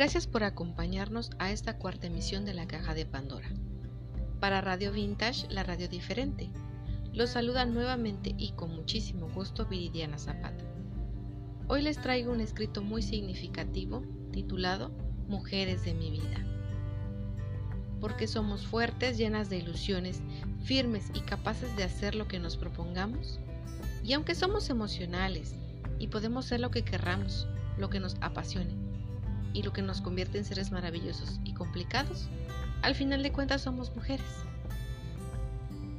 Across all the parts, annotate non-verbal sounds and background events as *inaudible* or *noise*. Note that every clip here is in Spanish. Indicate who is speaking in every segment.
Speaker 1: Gracias por acompañarnos a esta cuarta emisión de la Caja de Pandora. Para Radio Vintage, la radio diferente. Los saluda nuevamente y con muchísimo gusto Viridiana Zapata. Hoy les traigo un escrito muy significativo titulado Mujeres de mi vida. Porque somos fuertes, llenas de ilusiones, firmes y capaces de hacer lo que nos propongamos. Y aunque somos emocionales y podemos ser lo que querramos, lo que nos apasione, y lo que nos convierte en seres maravillosos y complicados, al final de cuentas somos mujeres.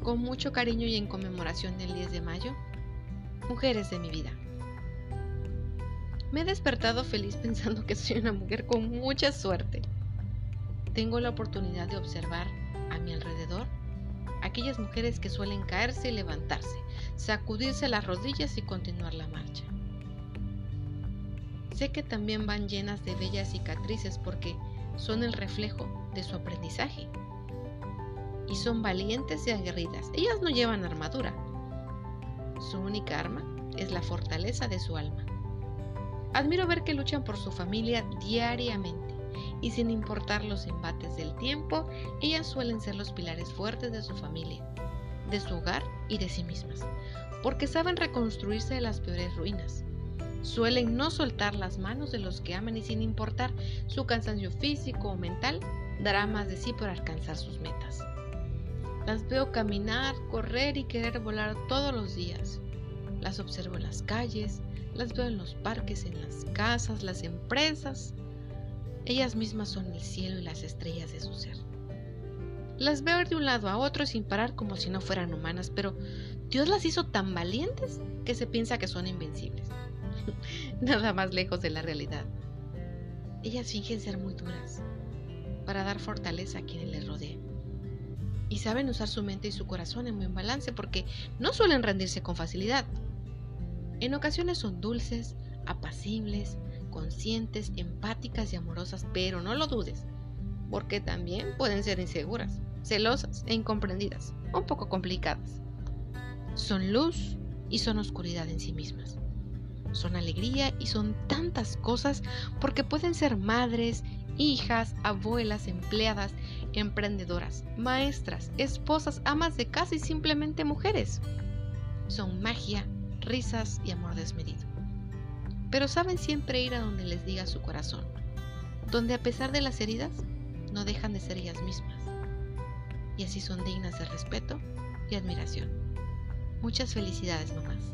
Speaker 1: Con mucho cariño y en conmemoración del 10 de mayo, mujeres de mi vida. Me he despertado feliz *laughs* pensando que soy una mujer con mucha suerte. Tengo la oportunidad de observar a mi alrededor aquellas mujeres que suelen caerse y levantarse, sacudirse las rodillas y continuar la marcha. Sé que también van llenas de bellas cicatrices porque son el reflejo de su aprendizaje. Y son valientes y aguerridas. Ellas no llevan armadura. Su única arma es la fortaleza de su alma. Admiro ver que luchan por su familia diariamente y sin importar los embates del tiempo, ellas suelen ser los pilares fuertes de su familia, de su hogar y de sí mismas, porque saben reconstruirse de las peores ruinas Suelen no soltar las manos de los que aman y sin importar su cansancio físico o mental, dará más de sí por alcanzar sus metas. Las veo caminar, correr y querer volar todos los días. Las observo en las calles, las veo en los parques, en las casas, las empresas. Ellas mismas son el cielo y las estrellas de su ser. Las veo de un lado a otro sin parar como si no fueran humanas, pero Dios las hizo tan valientes que se piensa que son invencibles. *laughs* nada más lejos de la realidad. Ellas fingen ser muy duras para dar fortaleza a quienes les rodeen. Y saben usar su mente y su corazón en buen balance porque no suelen rendirse con facilidad. En ocasiones son dulces, apacibles, conscientes, empáticas y amorosas, pero no lo dudes, porque también pueden ser inseguras, celosas e incomprendidas, un poco complicadas. Son luz y son oscuridad en sí mismas son alegría y son tantas cosas porque pueden ser madres, hijas, abuelas, empleadas, emprendedoras, maestras, esposas, amas de casa y simplemente mujeres. Son magia, risas y amor desmedido. Pero saben siempre ir a donde les diga su corazón, donde a pesar de las heridas no dejan de ser ellas mismas. Y así son dignas de respeto y admiración. Muchas felicidades, mamás.